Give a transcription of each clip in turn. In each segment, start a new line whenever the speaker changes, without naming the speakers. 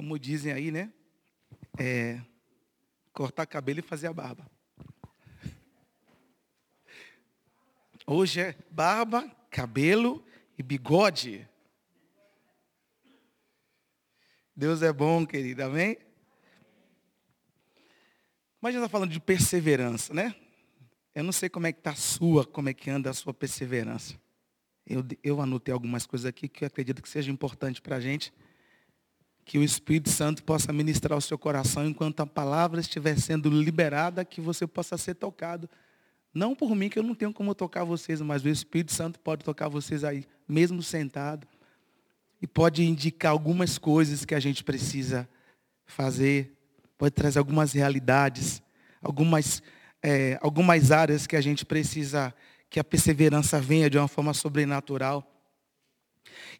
como dizem aí, né? É, cortar cabelo e fazer a barba. Hoje é barba, cabelo e bigode. Deus é bom, querida, amém? Mas já está falando de perseverança, né? Eu não sei como é que está a sua, como é que anda a sua perseverança. Eu, eu anotei algumas coisas aqui que eu acredito que seja importante para a gente. Que o Espírito Santo possa ministrar o seu coração enquanto a palavra estiver sendo liberada, que você possa ser tocado. Não por mim, que eu não tenho como tocar vocês, mas o Espírito Santo pode tocar vocês aí, mesmo sentado. E pode indicar algumas coisas que a gente precisa fazer. Pode trazer algumas realidades, algumas, é, algumas áreas que a gente precisa que a perseverança venha de uma forma sobrenatural.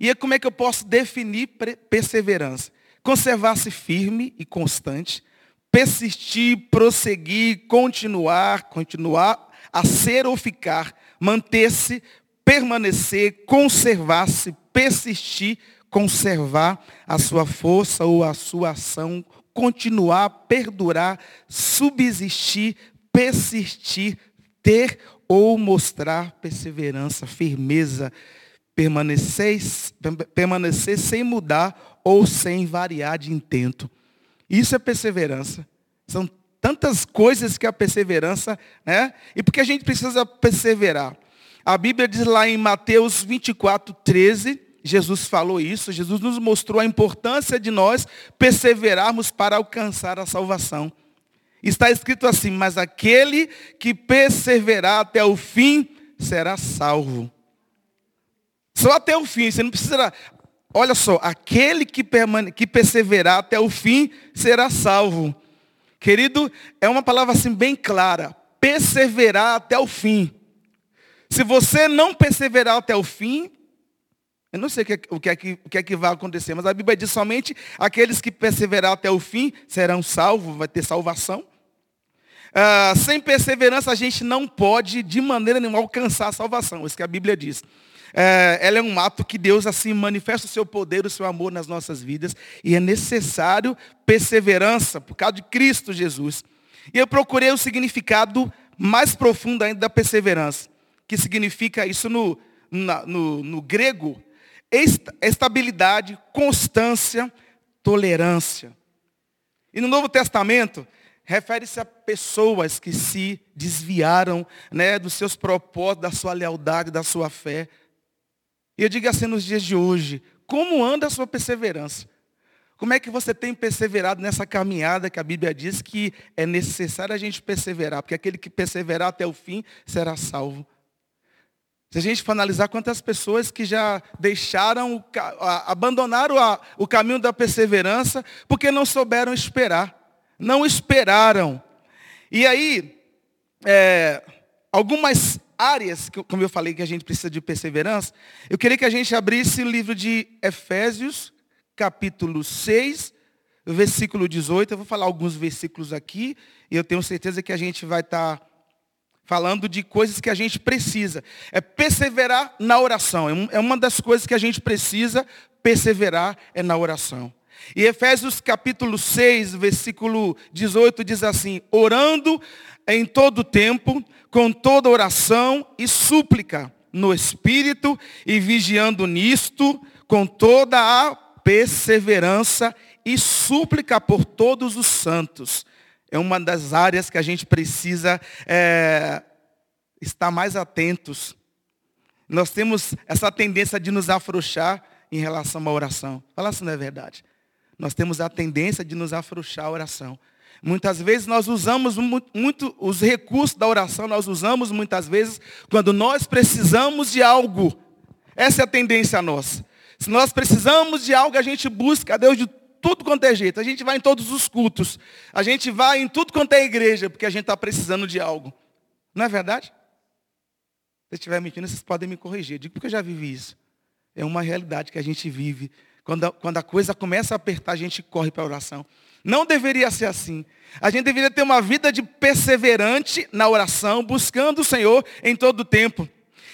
E como é que eu posso definir perseverança? Conservar-se firme e constante, persistir, prosseguir, continuar, continuar a ser ou ficar, manter-se, permanecer, conservar-se, persistir, conservar a sua força ou a sua ação, continuar, perdurar, subsistir, persistir, ter ou mostrar perseverança, firmeza, permanecer, permanecer sem mudar ou sem variar de intento. Isso é perseverança. São tantas coisas que a perseverança, né? E porque a gente precisa perseverar. A Bíblia diz lá em Mateus 24, 13, Jesus falou isso, Jesus nos mostrou a importância de nós perseverarmos para alcançar a salvação. Está escrito assim, mas aquele que perseverar até o fim será salvo. Só até o fim, você não precisa. Olha só, aquele que, permane... que perseverar até o fim será salvo. Querido, é uma palavra assim bem clara. Perseverar até o fim. Se você não perseverar até o fim, eu não sei o que, é, que é o que é que vai acontecer, mas a Bíblia diz somente aqueles que perseverar até o fim serão salvos, vai ter salvação. Ah, sem perseverança a gente não pode de maneira nenhuma alcançar a salvação, isso que a Bíblia diz. É, ela é um ato que Deus assim manifesta o seu poder, o seu amor nas nossas vidas. E é necessário perseverança por causa de Cristo Jesus. E eu procurei o significado mais profundo ainda da perseverança. Que significa isso no, na, no, no grego? Estabilidade, constância, tolerância. E no Novo Testamento, refere-se a pessoas que se desviaram né, dos seus propósitos, da sua lealdade, da sua fé. E eu digo assim nos dias de hoje, como anda a sua perseverança? Como é que você tem perseverado nessa caminhada que a Bíblia diz que é necessário a gente perseverar, porque aquele que perseverar até o fim será salvo. Se a gente for analisar quantas pessoas que já deixaram, abandonaram o caminho da perseverança, porque não souberam esperar, não esperaram. E aí, é, algumas áreas, como eu falei, que a gente precisa de perseverança, eu queria que a gente abrisse o livro de Efésios, capítulo 6, versículo 18. Eu vou falar alguns versículos aqui, e eu tenho certeza que a gente vai estar tá falando de coisas que a gente precisa. É perseverar na oração. É, é uma das coisas que a gente precisa perseverar é na oração. E Efésios capítulo 6, versículo 18 diz assim: orando em todo tempo, com toda oração e súplica no Espírito, e vigiando nisto, com toda a perseverança e súplica por todos os santos. É uma das áreas que a gente precisa é, estar mais atentos. Nós temos essa tendência de nos afrouxar em relação à oração. Fala se não é verdade. Nós temos a tendência de nos afrouxar a oração. Muitas vezes nós usamos muito os recursos da oração, nós usamos muitas vezes quando nós precisamos de algo. Essa é a tendência nossa. Se nós precisamos de algo, a gente busca a Deus de tudo quanto é jeito. A gente vai em todos os cultos. A gente vai em tudo quanto é igreja, porque a gente está precisando de algo. Não é verdade? Se eu estiver mentindo, vocês podem me corrigir. Eu digo porque eu já vivi isso. É uma realidade que a gente vive. Quando a, quando a coisa começa a apertar, a gente corre para a oração. Não deveria ser assim. A gente deveria ter uma vida de perseverante na oração, buscando o Senhor em todo o tempo.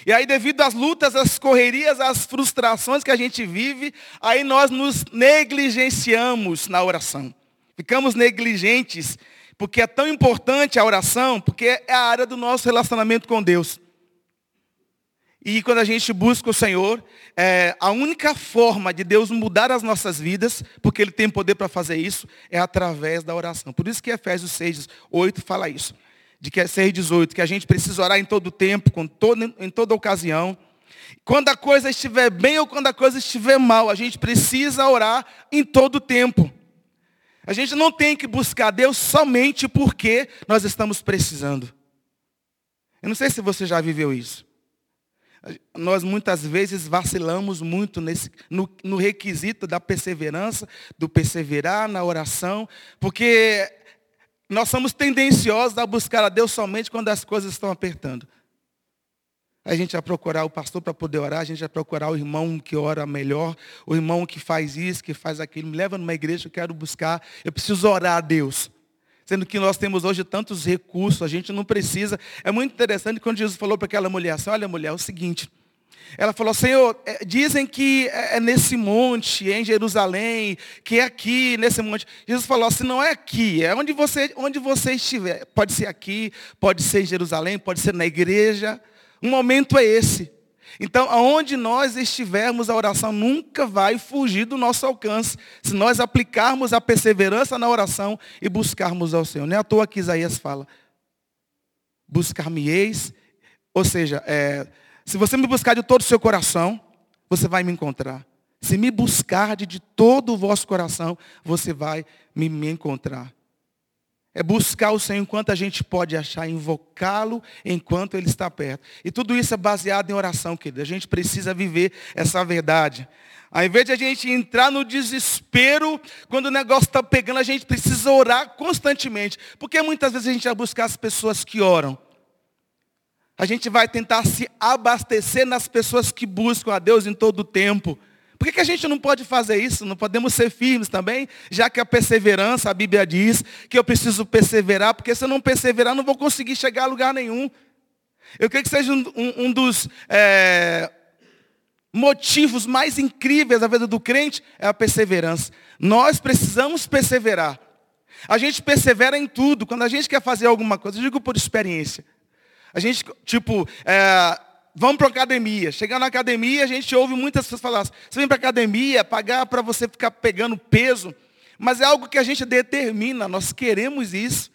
E aí, devido às lutas, às correrias, às frustrações que a gente vive, aí nós nos negligenciamos na oração. Ficamos negligentes, porque é tão importante a oração, porque é a área do nosso relacionamento com Deus. E quando a gente busca o Senhor, é, a única forma de Deus mudar as nossas vidas, porque Ele tem poder para fazer isso, é através da oração. Por isso que Efésios 6, 8 fala isso. De que é 6, 18, que a gente precisa orar em todo tempo, com todo, em toda ocasião. Quando a coisa estiver bem ou quando a coisa estiver mal, a gente precisa orar em todo tempo. A gente não tem que buscar Deus somente porque nós estamos precisando. Eu não sei se você já viveu isso nós muitas vezes vacilamos muito nesse, no, no requisito da perseverança, do perseverar na oração, porque nós somos tendenciosos a buscar a Deus somente quando as coisas estão apertando. A gente vai procurar o pastor para poder orar, a gente vai procurar o irmão que ora melhor, o irmão que faz isso, que faz aquilo, me leva numa igreja, eu quero buscar, eu preciso orar a Deus. Sendo que nós temos hoje tantos recursos, a gente não precisa. É muito interessante quando Jesus falou para aquela mulher assim, olha mulher, é o seguinte. Ela falou, Senhor, é, dizem que é, é nesse monte, em Jerusalém, que é aqui, nesse monte. Jesus falou assim, não é aqui, é onde você, onde você estiver. Pode ser aqui, pode ser em Jerusalém, pode ser na igreja. Um momento é esse. Então, aonde nós estivermos, a oração nunca vai fugir do nosso alcance. Se nós aplicarmos a perseverança na oração e buscarmos ao Senhor. Não é à toa que Isaías fala. Buscar-me-eis. Ou seja, é, se você me buscar de todo o seu coração, você vai me encontrar. Se me buscar de todo o vosso coração, você vai me, me encontrar. É buscar o Senhor enquanto a gente pode achar, invocá-lo enquanto Ele está perto. E tudo isso é baseado em oração, querido. A gente precisa viver essa verdade. Ao invés de a gente entrar no desespero, quando o negócio está pegando, a gente precisa orar constantemente. Porque muitas vezes a gente vai buscar as pessoas que oram. A gente vai tentar se abastecer nas pessoas que buscam a Deus em todo o tempo. Por que, que a gente não pode fazer isso? Não podemos ser firmes também? Já que a perseverança, a Bíblia diz que eu preciso perseverar, porque se eu não perseverar, não vou conseguir chegar a lugar nenhum. Eu creio que seja um, um, dos é, motivos mais incríveis da vida do crente é a perseverança. Nós precisamos perseverar. A gente persevera em tudo. Quando a gente quer fazer alguma coisa, eu digo por experiência. A gente, tipo, é, vamos para a academia. Chegar na academia, a gente ouve muitas pessoas falar, você vem para a academia, pagar para você ficar pegando peso. Mas é algo que a gente determina, nós queremos isso.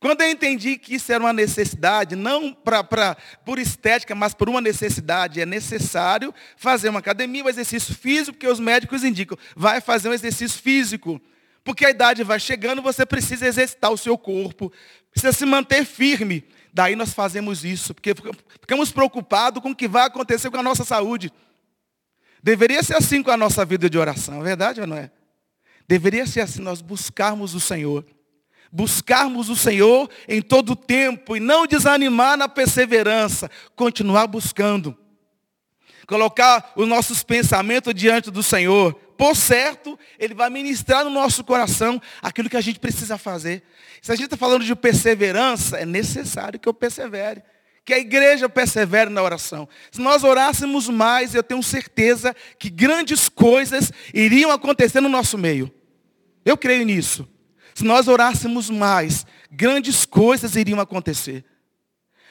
Quando eu entendi que isso era uma necessidade, não pra, pra, por estética, mas por uma necessidade, é necessário fazer uma academia, um exercício físico, porque os médicos indicam, vai fazer um exercício físico. Porque a idade vai chegando, você precisa exercitar o seu corpo, precisa se manter firme. Daí nós fazemos isso, porque ficamos preocupados com o que vai acontecer com a nossa saúde. Deveria ser assim com a nossa vida de oração, é verdade ou não é? Deveria ser assim, nós buscarmos o Senhor. Buscarmos o Senhor em todo o tempo e não desanimar na perseverança, continuar buscando. Colocar os nossos pensamentos diante do Senhor. Por certo, Ele vai ministrar no nosso coração aquilo que a gente precisa fazer. Se a gente está falando de perseverança, é necessário que eu persevere. Que a igreja persevere na oração. Se nós orássemos mais, eu tenho certeza que grandes coisas iriam acontecer no nosso meio. Eu creio nisso. Se nós orássemos mais, grandes coisas iriam acontecer.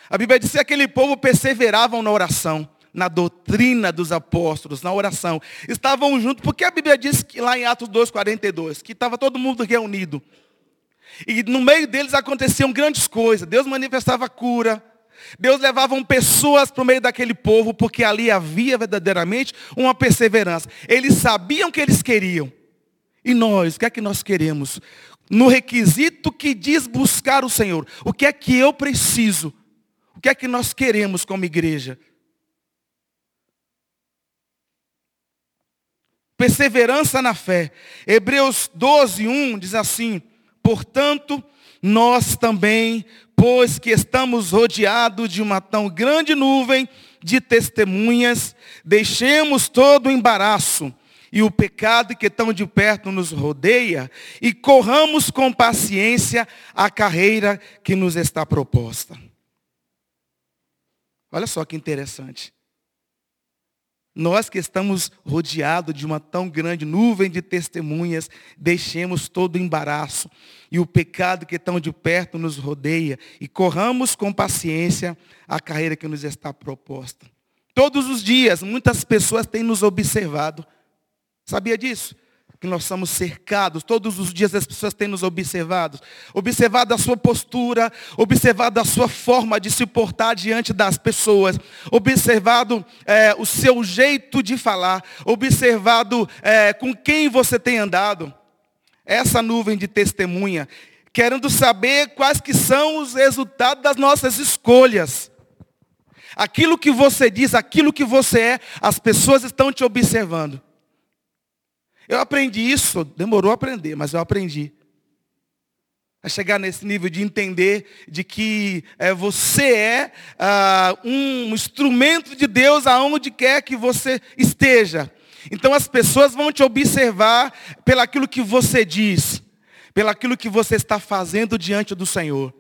A Bíblia diz que aquele povo perseveravam na oração, na doutrina dos apóstolos, na oração. Estavam juntos, porque a Bíblia diz que lá em Atos 2,42, que estava todo mundo reunido. E no meio deles aconteciam grandes coisas. Deus manifestava cura. Deus levava pessoas para o meio daquele povo, porque ali havia verdadeiramente uma perseverança. Eles sabiam o que eles queriam. E nós, o que é que nós queremos? No requisito que diz buscar o Senhor. O que é que eu preciso? O que é que nós queremos como igreja? Perseverança na fé. Hebreus 12, 1 diz assim, Portanto, nós também, pois que estamos rodeados de uma tão grande nuvem de testemunhas, deixemos todo o embaraço e o pecado que tão de perto nos rodeia e corramos com paciência a carreira que nos está proposta. Olha só que interessante. Nós que estamos rodeados de uma tão grande nuvem de testemunhas, deixemos todo o embaraço e o pecado que tão de perto nos rodeia e corramos com paciência a carreira que nos está proposta. Todos os dias, muitas pessoas têm nos observado. Sabia disso? Que nós somos cercados, todos os dias as pessoas têm nos observado, observado a sua postura, observado a sua forma de se portar diante das pessoas, observado é, o seu jeito de falar, observado é, com quem você tem andado. Essa nuvem de testemunha, querendo saber quais que são os resultados das nossas escolhas. Aquilo que você diz, aquilo que você é, as pessoas estão te observando. Eu aprendi isso, demorou a aprender, mas eu aprendi. A chegar nesse nível de entender de que é, você é ah, um instrumento de Deus aonde quer que você esteja. Então as pessoas vão te observar pelaquilo que você diz, pelaquilo que você está fazendo diante do Senhor.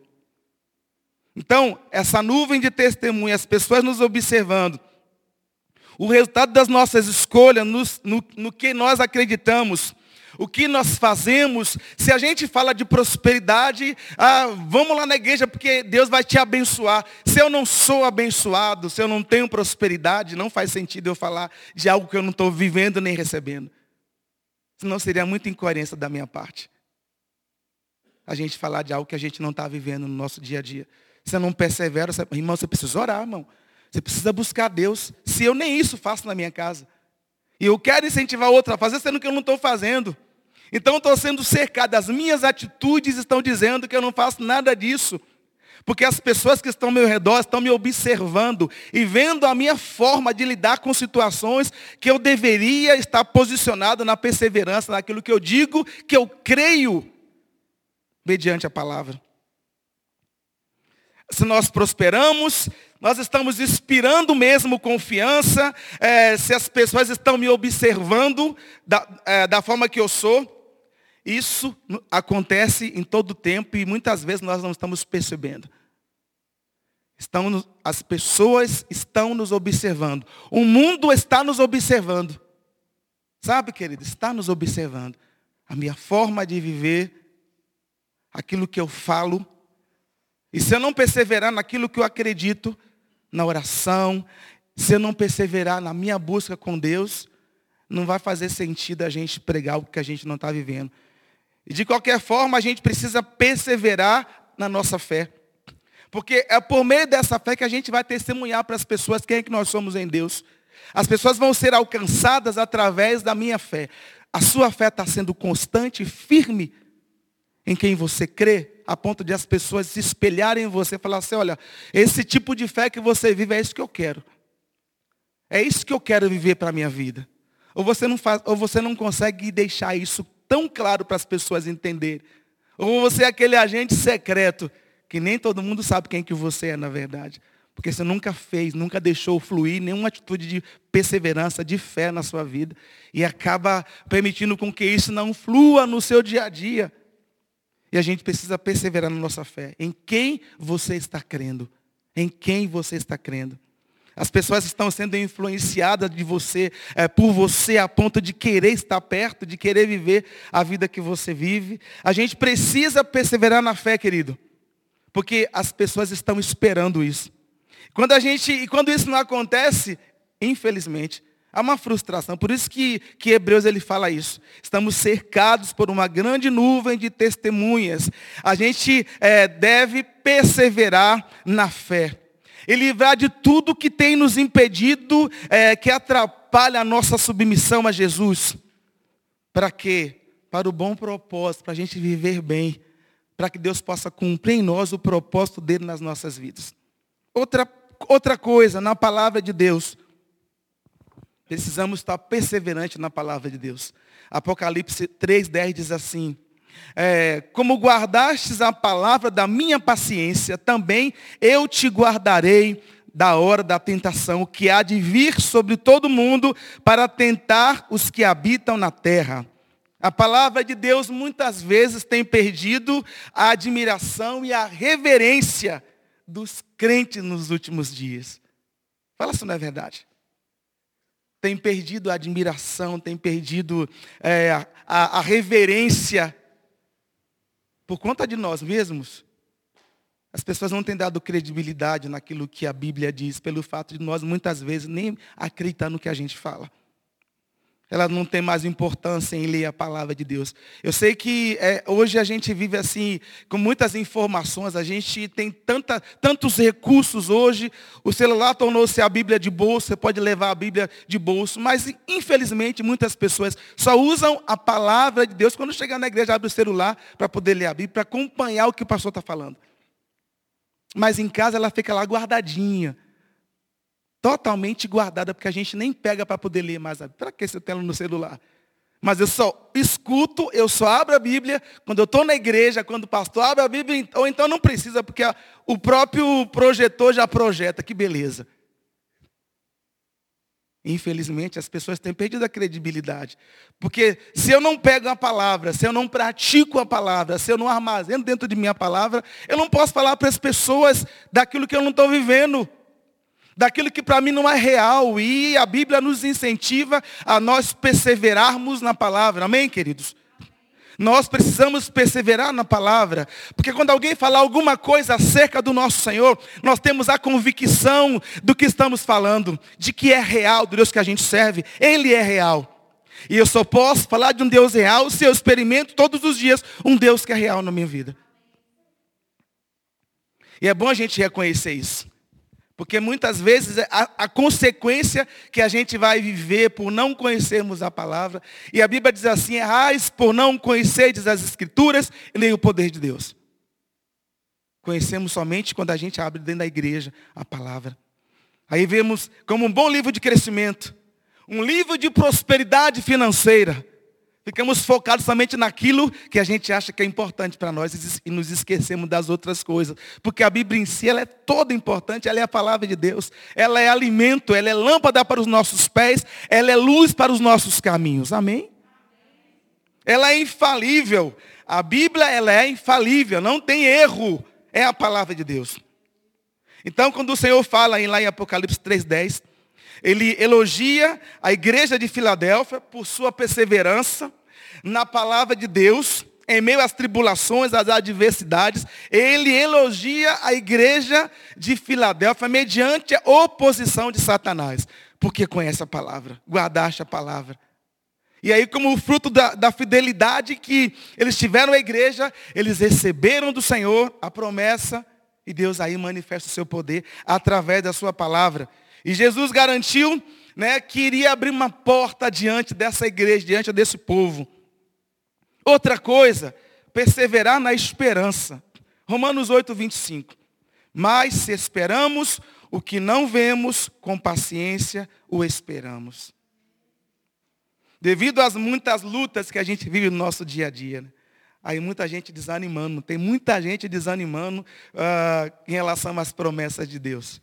Então, essa nuvem de testemunhas, as pessoas nos observando, o resultado das nossas escolhas, no, no, no que nós acreditamos, o que nós fazemos, se a gente fala de prosperidade, ah, vamos lá na igreja porque Deus vai te abençoar. Se eu não sou abençoado, se eu não tenho prosperidade, não faz sentido eu falar de algo que eu não estou vivendo nem recebendo. Senão seria muita incoerência da minha parte. A gente falar de algo que a gente não está vivendo no nosso dia a dia. Você não persevera, você, irmão, você precisa orar, irmão. Você precisa buscar Deus. Se eu nem isso faço na minha casa. E eu quero incentivar outro a fazer, sendo que eu não estou fazendo. Então estou sendo cercado. As minhas atitudes estão dizendo que eu não faço nada disso. Porque as pessoas que estão ao meu redor estão me observando e vendo a minha forma de lidar com situações que eu deveria estar posicionado na perseverança, naquilo que eu digo, que eu creio, mediante a palavra. Se nós prosperamos, nós estamos inspirando mesmo confiança, é, se as pessoas estão me observando da, é, da forma que eu sou. Isso acontece em todo o tempo e muitas vezes nós não estamos percebendo. Estão, as pessoas estão nos observando. O mundo está nos observando. Sabe, querido, está nos observando. A minha forma de viver, aquilo que eu falo. E se eu não perseverar naquilo que eu acredito, na oração, se eu não perseverar na minha busca com Deus, não vai fazer sentido a gente pregar o que a gente não está vivendo. E de qualquer forma, a gente precisa perseverar na nossa fé. Porque é por meio dessa fé que a gente vai testemunhar para as pessoas quem é que nós somos em Deus. As pessoas vão ser alcançadas através da minha fé. A sua fé está sendo constante firme em quem você crê a ponto de as pessoas se espelharem em você e falar assim, olha, esse tipo de fé que você vive é isso que eu quero. É isso que eu quero viver para a minha vida. Ou você não faz, ou você não consegue deixar isso tão claro para as pessoas entenderem. Ou você é aquele agente secreto que nem todo mundo sabe quem que você é na verdade. Porque você nunca fez, nunca deixou fluir nenhuma atitude de perseverança, de fé na sua vida. E acaba permitindo com que isso não flua no seu dia a dia. E a gente precisa perseverar na nossa fé. Em quem você está crendo? Em quem você está crendo? As pessoas estão sendo influenciadas de você, é, por você, a ponto de querer estar perto, de querer viver a vida que você vive. A gente precisa perseverar na fé, querido. Porque as pessoas estão esperando isso. Quando a gente, e quando isso não acontece, infelizmente, Há uma frustração. Por isso que, que Hebreus ele fala isso. Estamos cercados por uma grande nuvem de testemunhas. A gente é, deve perseverar na fé. E livrar de tudo que tem nos impedido, é, que atrapalha a nossa submissão a Jesus. Para quê? Para o bom propósito, para a gente viver bem. Para que Deus possa cumprir em nós o propósito dele nas nossas vidas. Outra, outra coisa, na palavra de Deus, Precisamos estar perseverantes na palavra de Deus. Apocalipse 3,10 diz assim: é, Como guardastes a palavra da minha paciência, também eu te guardarei da hora da tentação que há de vir sobre todo mundo para tentar os que habitam na terra. A palavra de Deus muitas vezes tem perdido a admiração e a reverência dos crentes nos últimos dias. Fala se não é verdade. Tem perdido a admiração, tem perdido é, a, a reverência por conta de nós mesmos. As pessoas não têm dado credibilidade naquilo que a Bíblia diz, pelo fato de nós muitas vezes nem acreditar no que a gente fala ela não tem mais importância em ler a palavra de Deus. Eu sei que é, hoje a gente vive assim, com muitas informações, a gente tem tanta, tantos recursos hoje, o celular tornou-se a Bíblia de bolso, você pode levar a Bíblia de bolso, mas infelizmente muitas pessoas só usam a palavra de Deus quando chegar na igreja, abre o celular para poder ler a Bíblia, para acompanhar o que o pastor está falando. Mas em casa ela fica lá guardadinha totalmente guardada, porque a gente nem pega para poder ler mais. Para que você tem ela no celular? Mas eu só escuto, eu só abro a Bíblia quando eu estou na igreja, quando o pastor abre a Bíblia, ou então não precisa, porque o próprio projetor já projeta, que beleza. Infelizmente, as pessoas têm perdido a credibilidade. Porque se eu não pego a palavra, se eu não pratico a palavra, se eu não armazeno dentro de mim a palavra, eu não posso falar para as pessoas daquilo que eu não estou vivendo daquilo que para mim não é real. E a Bíblia nos incentiva a nós perseverarmos na palavra. Amém, queridos? Nós precisamos perseverar na palavra, porque quando alguém falar alguma coisa acerca do nosso Senhor, nós temos a convicção do que estamos falando, de que é real, do Deus que a gente serve, Ele é real. E eu só posso falar de um Deus real se eu experimento todos os dias um Deus que é real na minha vida. E é bom a gente reconhecer isso. Porque muitas vezes é a, a, consequência que a gente vai viver por não conhecermos a palavra. E a Bíblia diz assim, errais por não conhecerdes as escrituras nem o poder de Deus. Conhecemos somente quando a gente abre dentro da igreja a palavra. Aí vemos como um bom livro de crescimento. Um livro de prosperidade financeira. Ficamos focados somente naquilo que a gente acha que é importante para nós e nos esquecemos das outras coisas. Porque a Bíblia em si ela é toda importante, ela é a palavra de Deus. Ela é alimento, ela é lâmpada para os nossos pés, ela é luz para os nossos caminhos. Amém? Ela é infalível. A Bíblia ela é infalível, não tem erro. É a palavra de Deus. Então, quando o Senhor fala lá em Apocalipse 3,10, ele elogia a igreja de Filadélfia por sua perseverança na palavra de Deus, em meio às tribulações, às adversidades. Ele elogia a igreja de Filadélfia mediante a oposição de Satanás, porque conhece a palavra, guardaste a palavra. E aí, como fruto da, da, fidelidade que eles tiveram à igreja, eles receberam do Senhor a promessa, e Deus aí manifesta o seu poder através da sua palavra. E Jesus garantiu né, que iria abrir uma porta diante dessa igreja, diante desse povo. Outra coisa, perseverar na esperança. Romanos 8, 25. Mas se esperamos o que não vemos, com paciência o esperamos. Devido às muitas lutas que a gente vive no nosso dia a dia, né? aí muita gente desanimando, tem muita gente desanimando uh, em relação às promessas de Deus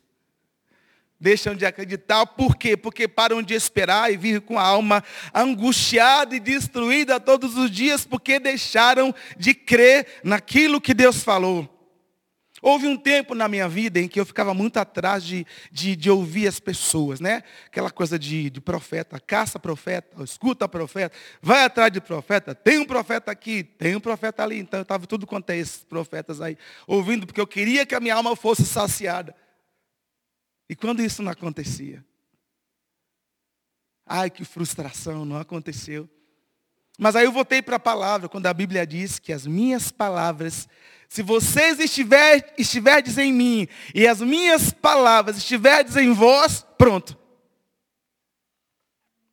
deixam de acreditar. Por quê? Porque param de esperar e vivem com a alma angustiada e destruída todos os dias, porque deixaram de crer naquilo que Deus falou. Houve um tempo na minha vida em que eu ficava muito atrás de, de, de ouvir as pessoas, né? Aquela coisa de, de profeta, caça profeta, escuta profeta, vai atrás de profeta, tem um profeta aqui, tem um profeta ali. Então eu estava tudo quanto é esses profetas aí, ouvindo, porque eu queria que a minha alma fosse saciada. E quando isso não acontecia? Ai, que frustração, não aconteceu. Mas aí eu voltei para a palavra, quando a Bíblia diz que as minhas palavras, se vocês estiver, estiverdes em mim e as minhas palavras estiverdes em vós, pronto.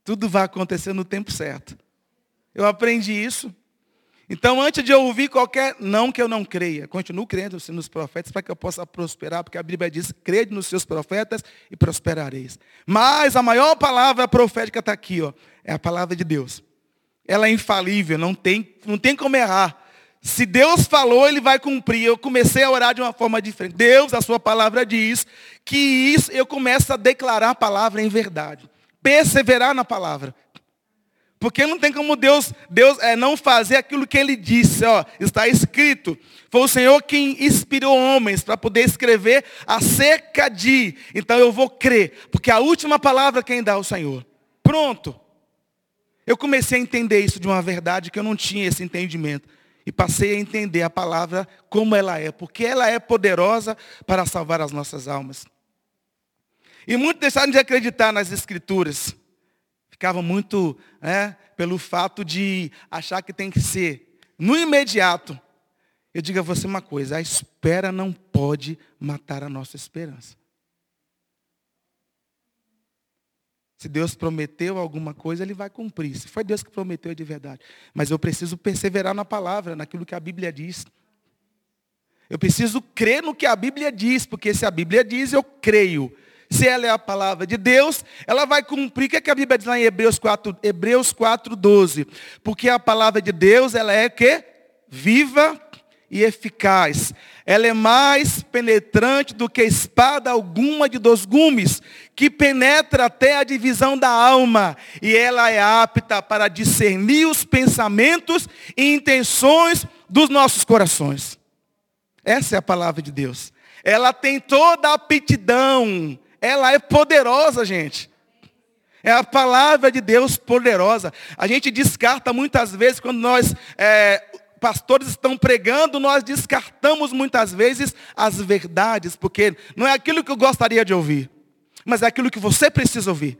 Tudo vai acontecer no tempo certo. Eu aprendi isso então, antes de eu ouvir qualquer não que eu não creia, continuo crendo nos profetas para que eu possa prosperar, porque a Bíblia diz, crede nos seus profetas e prosperareis. Mas a maior palavra profética está aqui, ó, é a palavra de Deus. Ela é infalível, não tem, não tem como errar. Se Deus falou, Ele vai cumprir. Eu comecei a orar de uma forma diferente. Deus, a sua palavra diz que isso eu começo a declarar a palavra em verdade. Perseverar na palavra. Porque não tem como Deus, Deus é, não fazer aquilo que ele disse. Ó, está escrito. Foi o Senhor quem inspirou homens para poder escrever acerca de. Então eu vou crer. Porque a última palavra quem dá é o Senhor. Pronto. Eu comecei a entender isso de uma verdade que eu não tinha esse entendimento. E passei a entender a palavra como ela é. Porque ela é poderosa para salvar as nossas almas. E muitos deixaram de acreditar nas escrituras. Ficava muito né, pelo fato de achar que tem que ser no imediato. Eu digo a você uma coisa, a espera não pode matar a nossa esperança. Se Deus prometeu alguma coisa, Ele vai cumprir. Se foi Deus que prometeu, é de verdade. Mas eu preciso perseverar na palavra, naquilo que a Bíblia diz. Eu preciso crer no que a Bíblia diz, porque se a Bíblia diz, eu creio se ela é a palavra de Deus, ela vai cumprir. O que, é que a Bíblia diz lá em Hebreus 4, Hebreus 4 12? Porque a palavra de Deus, ela é que? Viva e eficaz. Ela é mais penetrante do que espada alguma de dois gumes, que penetra até a divisão da alma, e ela é apta para discernir os pensamentos e intenções dos nossos corações. Essa é a palavra de Deus. Ela tem toda a aptidão ela é poderosa, gente. É a palavra de Deus poderosa. A gente descarta muitas vezes, quando nós, é, pastores estão pregando, nós descartamos muitas vezes as verdades, porque não é aquilo que eu gostaria de ouvir, mas é aquilo que você precisa ouvir.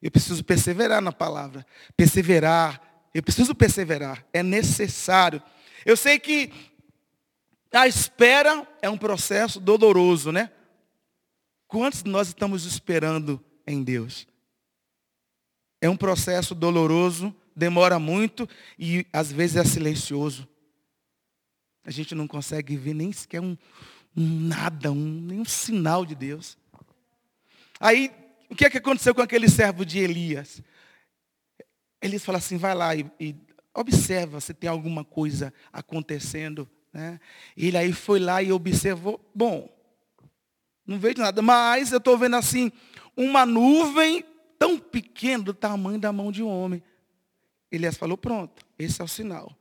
Eu preciso perseverar na palavra. Perseverar. Eu preciso perseverar. É necessário. Eu sei que a espera é um processo doloroso, né? Quantos de nós estamos esperando em Deus? É um processo doloroso, demora muito e às vezes é silencioso. A gente não consegue ver nem sequer um, um nada, um, nenhum sinal de Deus. Aí, o que é que aconteceu com aquele servo de Elias? Elias fala assim, vai lá e, e observa se tem alguma coisa acontecendo. Né? Ele aí foi lá e observou, bom, não vejo nada. Mas eu estou vendo assim, uma nuvem tão pequena do tamanho da mão de um homem. Elias falou, pronto, esse é o sinal.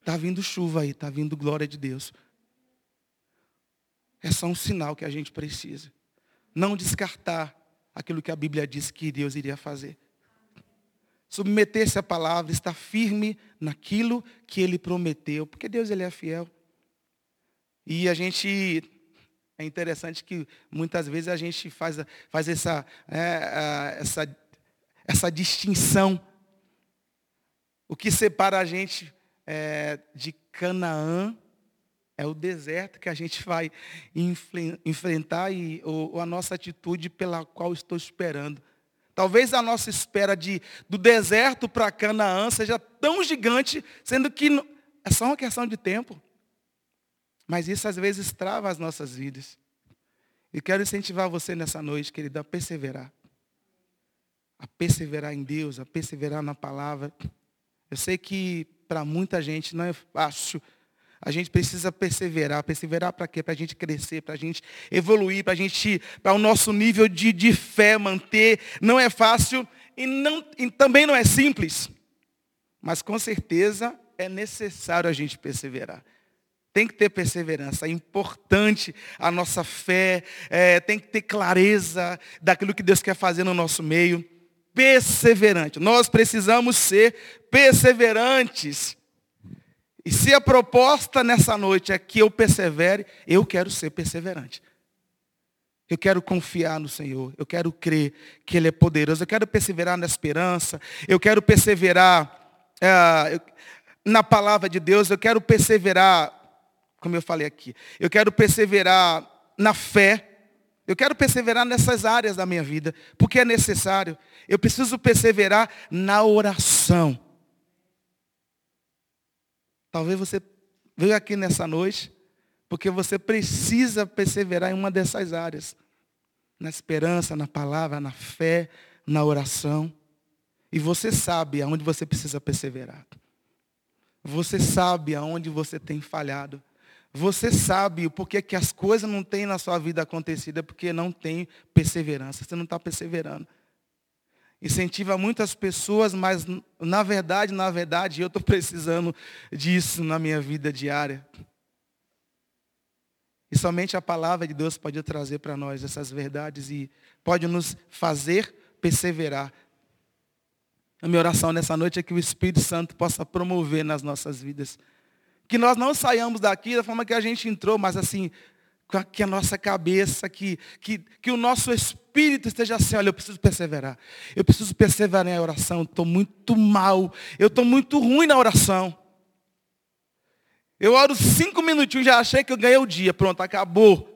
Está vindo chuva aí, está vindo glória de Deus. É só um sinal que a gente precisa. Não descartar aquilo que a Bíblia diz que Deus iria fazer. Submeter-se à palavra, estar firme naquilo que Ele prometeu, porque Deus ele é fiel. E a gente é interessante que muitas vezes a gente faz, faz essa, é, essa, essa distinção. O que separa a gente é, de Canaã é o deserto que a gente vai enfrentar e ou, ou a nossa atitude pela qual estou esperando. Talvez a nossa espera de, do deserto para Canaã seja tão gigante, sendo que é só uma questão de tempo. Mas isso às vezes trava as nossas vidas. E quero incentivar você nessa noite, querido, a perseverar. A perseverar em Deus, a perseverar na palavra. Eu sei que para muita gente não é fácil. A gente precisa perseverar. Perseverar para quê? Para a gente crescer, para a gente evoluir, para a gente, para o nosso nível de, de fé manter. Não é fácil e, não, e também não é simples. Mas com certeza é necessário a gente perseverar. Tem que ter perseverança, é importante a nossa fé, é, tem que ter clareza daquilo que Deus quer fazer no nosso meio. Perseverante. Nós precisamos ser perseverantes. E se a proposta nessa noite é que eu persevere, eu quero ser perseverante. Eu quero confiar no Senhor. Eu quero crer que Ele é poderoso. Eu quero perseverar na esperança. Eu quero perseverar é, na palavra de Deus. Eu quero perseverar como eu falei aqui. Eu quero perseverar na fé. Eu quero perseverar nessas áreas da minha vida, porque é necessário. Eu preciso perseverar na oração. Talvez você veio aqui nessa noite, porque você precisa perseverar em uma dessas áreas. Na esperança, na palavra, na fé, na oração. E você sabe aonde você precisa perseverar. Você sabe aonde você tem falhado. Você sabe o porquê que as coisas não têm na sua vida acontecido, é porque não tem perseverança. Você não está perseverando. incentiva muitas pessoas, mas na verdade, na verdade, eu estou precisando disso na minha vida diária. E somente a palavra de Deus pode trazer para nós essas verdades e pode nos fazer perseverar. A minha oração nessa noite é que o Espírito Santo possa promover nas nossas vidas. Que nós não saiamos daqui da forma que a gente entrou, mas assim, que a nossa cabeça, que, que, que o nosso espírito esteja assim, olha, eu preciso perseverar. Eu preciso perseverar em oração. Estou muito mal. Eu estou muito ruim na oração. Eu oro cinco minutinhos, já achei que eu ganhei o dia. Pronto, acabou.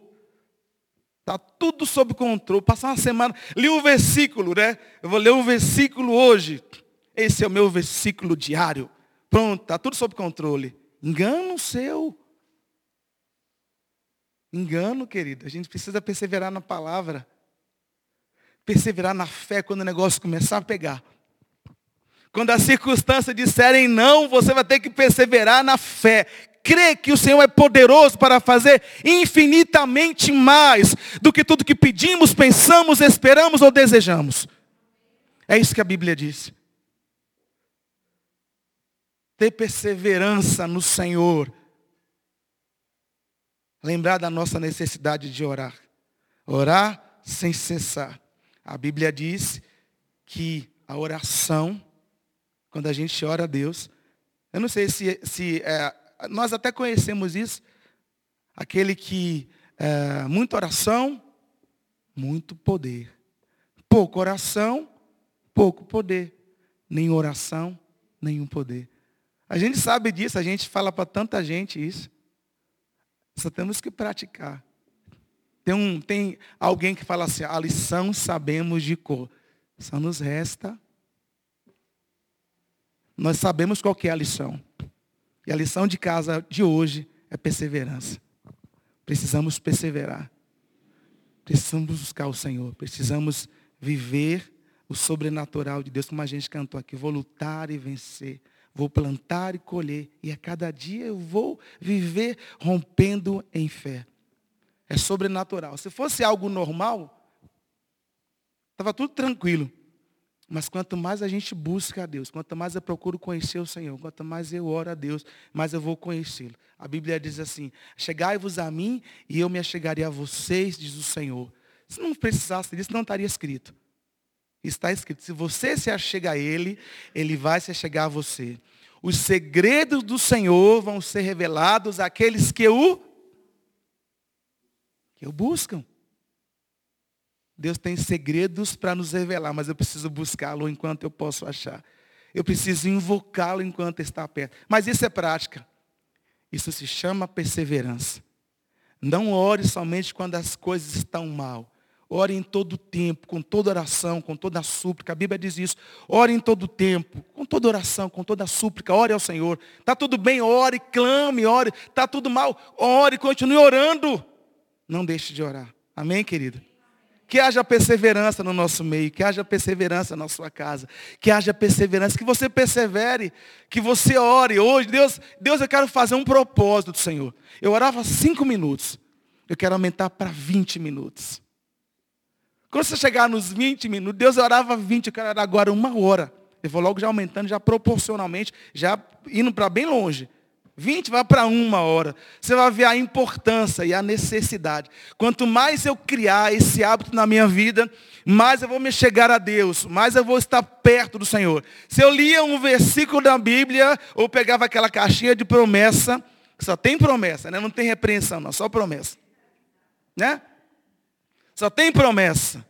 Está tudo sob controle. Passar uma semana, li um versículo, né? Eu vou ler um versículo hoje. Esse é o meu versículo diário. Pronto, está tudo sob controle. Engano seu. Engano, querido. A gente precisa perseverar na palavra. Perseverar na fé quando o negócio começar a pegar. Quando as circunstâncias disserem não, você vai ter que perseverar na fé. Crer que o Senhor é poderoso para fazer infinitamente mais do que tudo que pedimos, pensamos, esperamos ou desejamos. É isso que a Bíblia diz. Ter perseverança no Senhor lembrar da nossa necessidade de orar. Orar sem cessar. A Bíblia diz que a oração, quando a gente ora a Deus, eu não sei se, se é, nós até conhecemos isso, aquele que é, muita oração, muito poder. Pouco oração, pouco poder. Nem oração, nenhum poder. A gente sabe disso, a gente fala para tanta gente isso. Só temos que praticar. Tem, um, tem alguém que fala assim, a lição sabemos de cor. Só nos resta. Nós sabemos qual é a lição. E a lição de casa de hoje é perseverança. Precisamos perseverar. Precisamos buscar o Senhor. Precisamos viver o sobrenatural de Deus, como a gente cantou aqui. Vou lutar e vencer vou plantar e colher, e a cada dia eu vou viver rompendo em fé. É sobrenatural. Se fosse algo normal, estava tudo tranquilo. Mas quanto mais a gente busca a Deus, quanto mais eu procuro conhecer o Senhor, quanto mais eu oro a Deus, mais eu vou conhecê-lo. A Bíblia diz assim: Chegai-vos a mim e eu me achegarei a vocês, diz o Senhor. Se não precisasse disso, não estaria escrito. Está escrito, se você se achega a Ele, Ele vai se achegar a você. Os segredos do Senhor vão ser revelados àqueles que o, que o buscam. Deus tem segredos para nos revelar, mas eu preciso buscá-lo enquanto eu posso achar. Eu preciso invocá-lo enquanto está perto. Mas isso é prática. Isso se chama perseverança. Não ore somente quando as coisas estão mal. Ore em todo tempo, com toda oração, com toda súplica. A Bíblia diz isso. Ore em todo tempo, com toda oração, com toda súplica. Ore ao Senhor. Está tudo bem, ore, clame, ore. Está tudo mal, ore, continue orando. Não deixe de orar. Amém, querido? Que haja perseverança no nosso meio, que haja perseverança na sua casa, que haja perseverança, que você persevere, que você ore. Hoje, Deus, Deus, eu quero fazer um propósito do Senhor. Eu orava cinco minutos. Eu quero aumentar para 20 minutos. Quando você chegar nos 20 minutos, Deus orava 20, eu quero orar agora uma hora. Ele falou logo já aumentando, já proporcionalmente, já indo para bem longe. 20 vai para uma hora. Você vai ver a importância e a necessidade. Quanto mais eu criar esse hábito na minha vida, mais eu vou me chegar a Deus, mais eu vou estar perto do Senhor. Se eu lia um versículo da Bíblia, ou pegava aquela caixinha de promessa, que só tem promessa, né? não tem repreensão, não, só promessa. Né? Só tem promessa.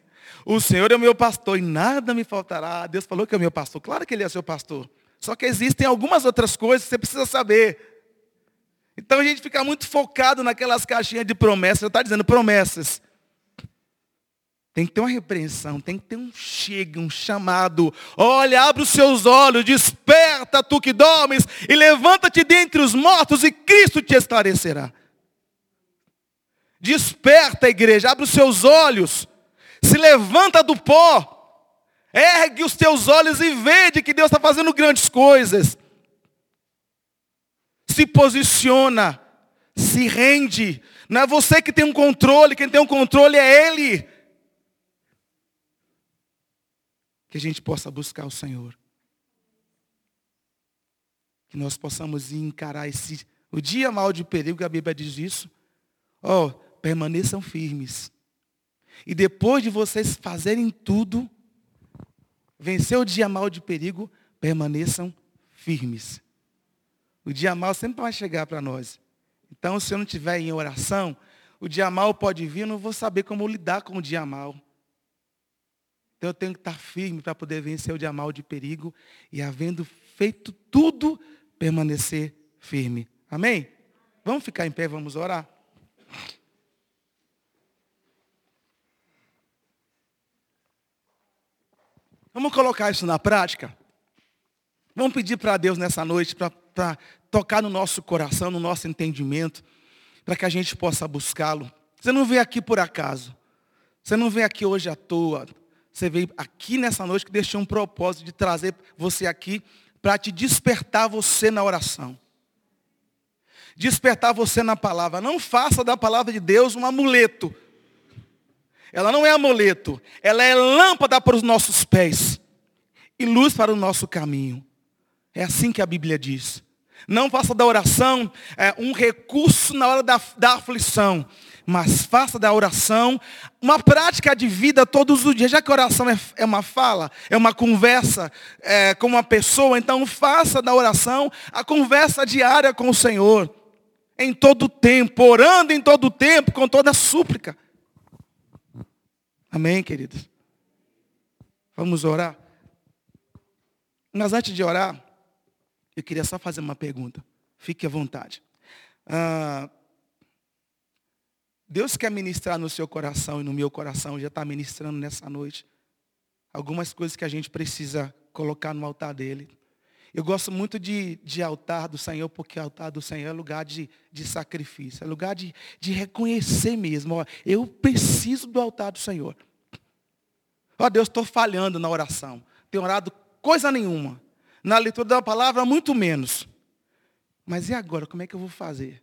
O Senhor é o meu pastor e nada me faltará. Deus falou que é o meu pastor. Claro que Ele é seu pastor. Só que existem algumas outras coisas que você precisa saber. Então a gente fica muito focado naquelas caixinhas de promessas. Eu está dizendo promessas. Tem que ter uma repreensão, tem que ter um chega, um chamado. Olha, abre os seus olhos, desperta tu que dormes e levanta-te dentre os mortos e Cristo te esclarecerá. Desperta, igreja, abre os seus olhos. Se levanta do pó. Ergue os teus olhos e vede que Deus está fazendo grandes coisas. Se posiciona. Se rende. Não é você que tem um controle, quem tem um controle é Ele. que a gente possa buscar o Senhor. Que nós possamos encarar esse, o dia mal de perigo, a Bíblia diz isso. Oh, permaneçam firmes. E depois de vocês fazerem tudo, vencer o dia mal de perigo, permaneçam firmes. O dia mal sempre vai chegar para nós. Então, se eu não estiver em oração, o dia mal pode vir, eu não vou saber como lidar com o dia mal. Então eu tenho que estar firme para poder vencer o dia mal de perigo e, havendo feito tudo, permanecer firme. Amém? Vamos ficar em pé, vamos orar? Vamos colocar isso na prática? Vamos pedir para Deus nessa noite para tocar no nosso coração, no nosso entendimento, para que a gente possa buscá-lo. Você não veio aqui por acaso. Você não veio aqui hoje à toa. Você veio aqui nessa noite que deixou um propósito de trazer você aqui para te despertar você na oração. Despertar você na palavra. Não faça da palavra de Deus um amuleto. Ela não é amuleto. Ela é lâmpada para os nossos pés e luz para o nosso caminho. É assim que a Bíblia diz. Não faça da oração é, um recurso na hora da, da aflição, mas faça da oração uma prática de vida todos os dias. Já que a oração é, é uma fala, é uma conversa é, com uma pessoa, então faça da oração a conversa diária com o Senhor. Em todo tempo, orando em todo tempo, com toda súplica. Amém, queridos? Vamos orar? Mas antes de orar, eu queria só fazer uma pergunta. Fique à vontade. Ah, Deus quer ministrar no seu coração e no meu coração, já está ministrando nessa noite. Algumas coisas que a gente precisa colocar no altar dele. Eu gosto muito de, de altar do Senhor, porque altar do Senhor é lugar de, de sacrifício, é lugar de, de reconhecer mesmo. Ó, eu preciso do altar do Senhor. Ó Deus, estou falhando na oração. Tenho orado coisa nenhuma na leitura da palavra, muito menos. Mas e agora? Como é que eu vou fazer?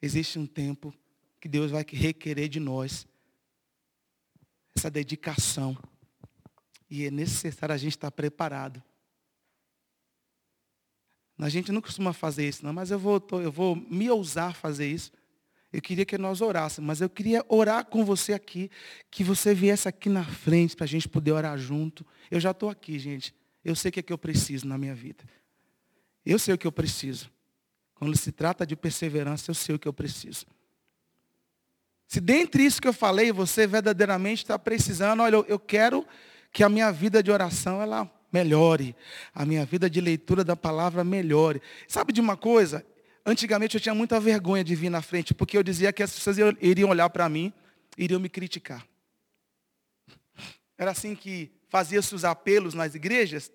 Existe um tempo que Deus vai requerer de nós essa dedicação. E é necessário a gente estar preparado. A gente não costuma fazer isso, não, mas eu vou, eu vou me ousar fazer isso. Eu queria que nós orássemos, mas eu queria orar com você aqui, que você viesse aqui na frente para a gente poder orar junto. Eu já estou aqui, gente. Eu sei o que é que eu preciso na minha vida. Eu sei o que eu preciso. Quando se trata de perseverança, eu sei o que eu preciso. Se dentre isso que eu falei, você verdadeiramente está precisando, olha, eu quero que a minha vida de oração ela melhore, a minha vida de leitura da palavra melhore. Sabe de uma coisa? Antigamente eu tinha muita vergonha de vir na frente, porque eu dizia que as pessoas iriam olhar para mim, iriam me criticar. Era assim que fazia-se os apelos nas igrejas.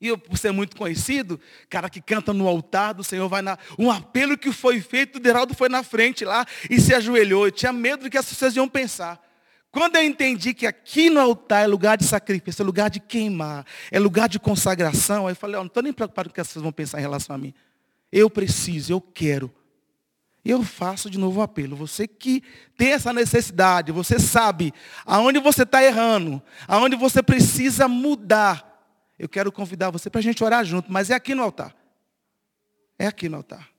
E eu, por ser muito conhecido, cara que canta no altar do Senhor, vai na. Um apelo que foi feito, o Deraldo foi na frente lá e se ajoelhou. Eu tinha medo do que as pessoas iam pensar. Quando eu entendi que aqui no altar é lugar de sacrifício, é lugar de queimar, é lugar de consagração, aí eu falei, oh, não estou nem preocupado com o que pessoas vão pensar em relação a mim. Eu preciso, eu quero. Eu faço de novo o apelo. Você que tem essa necessidade, você sabe aonde você está errando, aonde você precisa mudar. Eu quero convidar você para a gente orar junto, mas é aqui no altar. É aqui no altar.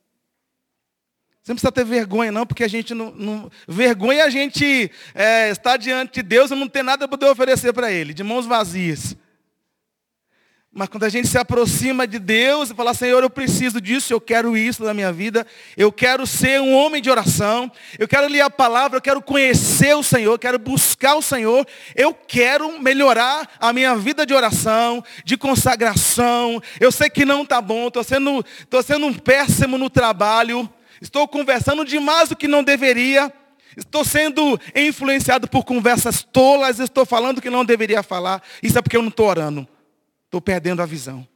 Você não precisa ter vergonha, não, porque a gente não. não vergonha a gente é, estar diante de Deus e não ter nada para poder oferecer para Ele, de mãos vazias. Mas quando a gente se aproxima de Deus e fala, Senhor, eu preciso disso, eu quero isso na minha vida, eu quero ser um homem de oração, eu quero ler a palavra, eu quero conhecer o Senhor, eu quero buscar o Senhor, eu quero melhorar a minha vida de oração, de consagração. Eu sei que não está bom, estou sendo, tô sendo um péssimo no trabalho, estou conversando demais do que não deveria. Estou sendo influenciado por conversas tolas, estou falando que não deveria falar. Isso é porque eu não estou orando. Estou perdendo a visão.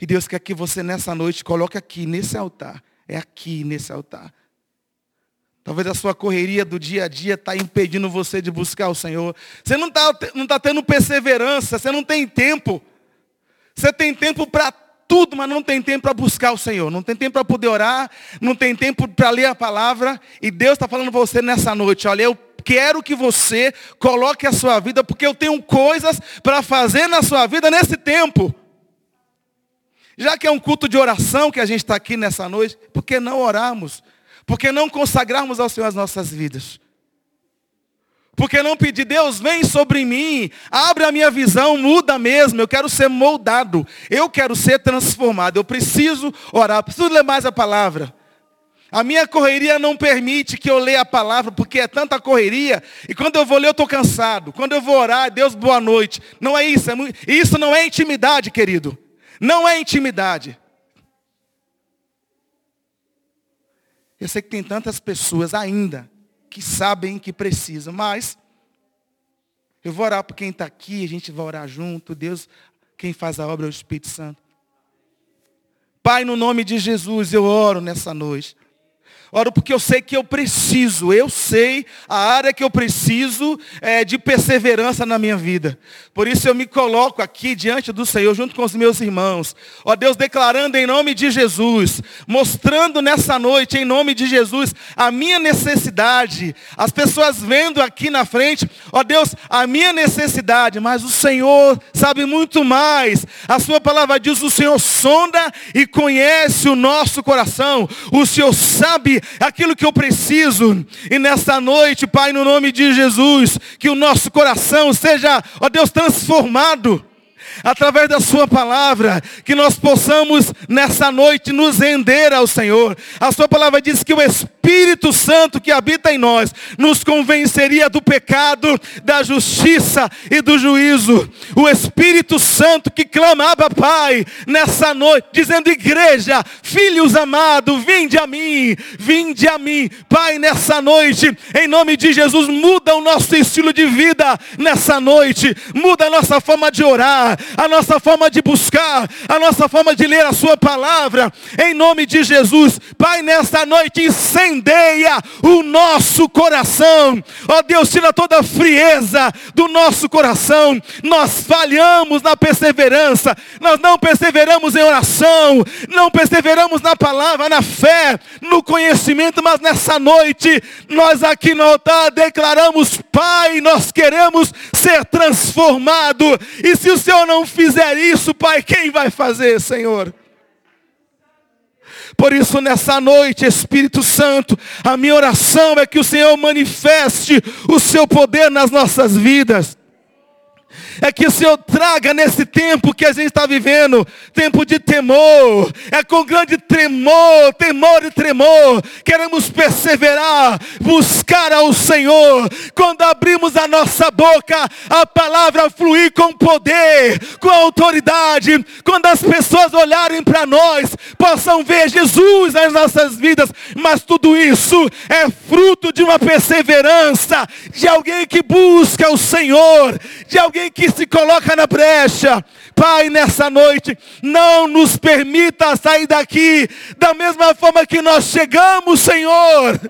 E Deus quer que você nessa noite coloque aqui, nesse altar. É aqui, nesse altar. Talvez a sua correria do dia a dia está impedindo você de buscar o Senhor. Você não está não tá tendo perseverança, você não tem tempo. Você tem tempo para tudo, mas não tem tempo para buscar o Senhor. Não tem tempo para poder orar, não tem tempo para ler a palavra. E Deus está falando você nessa noite, olha, eu quero que você coloque a sua vida, porque eu tenho coisas para fazer na sua vida nesse tempo. Já que é um culto de oração que a gente está aqui nessa noite, por que não orarmos? Por que não consagrarmos ao Senhor as nossas vidas? Por que não pedir, Deus, vem sobre mim, abre a minha visão, muda mesmo, eu quero ser moldado, eu quero ser transformado, eu preciso orar, preciso ler mais a palavra. A minha correria não permite que eu leia a palavra, porque é tanta correria, e quando eu vou ler eu estou cansado. Quando eu vou orar, Deus, boa noite. Não é isso, é muito... isso não é intimidade, querido. Não é intimidade. Eu sei que tem tantas pessoas ainda que sabem que precisam, mas eu vou orar por quem está aqui, a gente vai orar junto. Deus, quem faz a obra é o Espírito Santo. Pai, no nome de Jesus, eu oro nessa noite. Oro porque eu sei que eu preciso, eu sei a área que eu preciso é, de perseverança na minha vida. Por isso eu me coloco aqui diante do Senhor, junto com os meus irmãos. Ó Deus, declarando em nome de Jesus, mostrando nessa noite, em nome de Jesus, a minha necessidade. As pessoas vendo aqui na frente, ó Deus, a minha necessidade, mas o Senhor sabe muito mais. A sua palavra diz, o Senhor sonda e conhece o nosso coração. O Senhor sabe aquilo que eu preciso. E nessa noite, Pai, no nome de Jesus, que o nosso coração seja, ó Deus, transformado através da Sua palavra, que nós possamos nessa noite nos render ao Senhor. A Sua palavra diz que o Espírito Santo que habita em nós nos convenceria do pecado, da justiça e do juízo. O Espírito Santo que clamava, Pai, nessa noite, dizendo: Igreja, filhos amados, vinde a mim, vinde a mim. Pai, nessa noite, em nome de Jesus, muda o nosso estilo de vida nessa noite, muda a nossa forma de orar, a nossa forma de buscar, a nossa forma de ler a Sua palavra, em nome de Jesus. Pai, nesta noite incendeia o nosso coração. Ó Deus, tira toda a frieza do nosso coração. Nós falhamos na perseverança, nós não perseveramos em oração, não perseveramos na palavra, na fé, no conhecimento, mas nessa noite, nós aqui no altar declaramos, Pai, nós queremos ser transformado. E se o Senhor não fizer isso, Pai, quem vai fazer, Senhor? Por isso, nessa noite, Espírito Santo, a minha oração é que o Senhor manifeste o seu poder nas nossas vidas é que o Senhor traga nesse tempo que a gente está vivendo, tempo de temor, é com grande tremor, temor e tremor, queremos perseverar, buscar ao Senhor, quando abrimos a nossa boca, a palavra fluir com poder, com autoridade, quando as pessoas olharem para nós, possam ver Jesus nas nossas vidas, mas tudo isso é fruto de uma perseverança, de alguém que busca o Senhor, de alguém que se coloca na brecha. Pai, nessa noite, não nos permita sair daqui da mesma forma que nós chegamos, Senhor.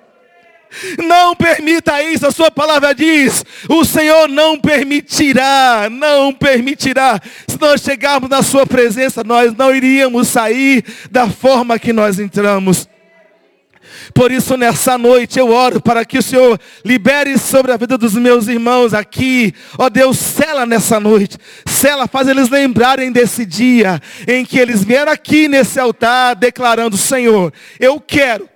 Não permita isso, a sua palavra diz: o Senhor não permitirá, não permitirá. Se nós chegarmos na sua presença, nós não iríamos sair da forma que nós entramos. Por isso, nessa noite, eu oro para que o Senhor libere sobre a vida dos meus irmãos aqui. Ó Deus, cela nessa noite. Cela, faz eles lembrarem desse dia em que eles vieram aqui nesse altar declarando: Senhor, eu quero.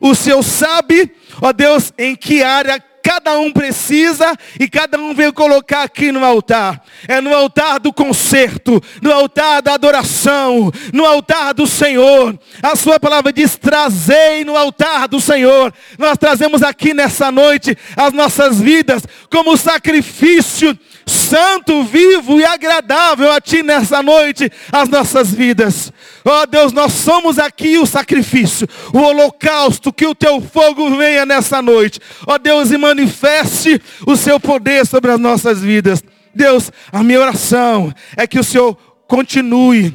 O Senhor sabe, ó Deus, em que área cada um precisa e cada um veio colocar aqui no altar. É no altar do concerto, no altar da adoração, no altar do Senhor. A sua palavra diz: trazei no altar do Senhor. Nós trazemos aqui nessa noite as nossas vidas como sacrifício santo, vivo e agradável a Ti nessa noite, as nossas vidas. Ó oh, Deus, nós somos aqui o sacrifício, o holocausto, que o Teu fogo venha nessa noite. Ó oh, Deus, e manifeste o Seu poder sobre as nossas vidas. Deus, a minha oração é que o Senhor continue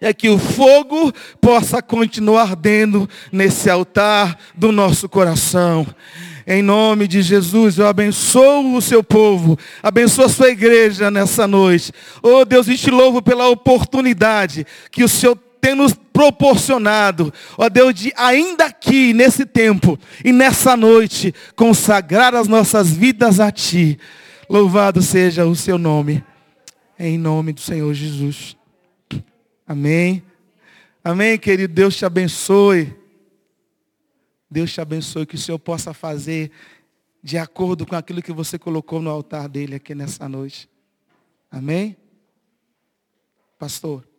é que o fogo possa continuar ardendo nesse altar do nosso coração. Em nome de Jesus, eu abençoo o seu povo, abençoo a sua igreja nessa noite. Oh Deus, eu te louvo pela oportunidade que o Senhor tem nos proporcionado, ó Deus, de ainda aqui, nesse tempo e nessa noite, consagrar as nossas vidas a Ti. Louvado seja o Seu nome. Em nome do Senhor Jesus. Amém. Amém, querido. Deus te abençoe. Deus te abençoe. Que o Senhor possa fazer de acordo com aquilo que você colocou no altar dele aqui nessa noite. Amém? Pastor.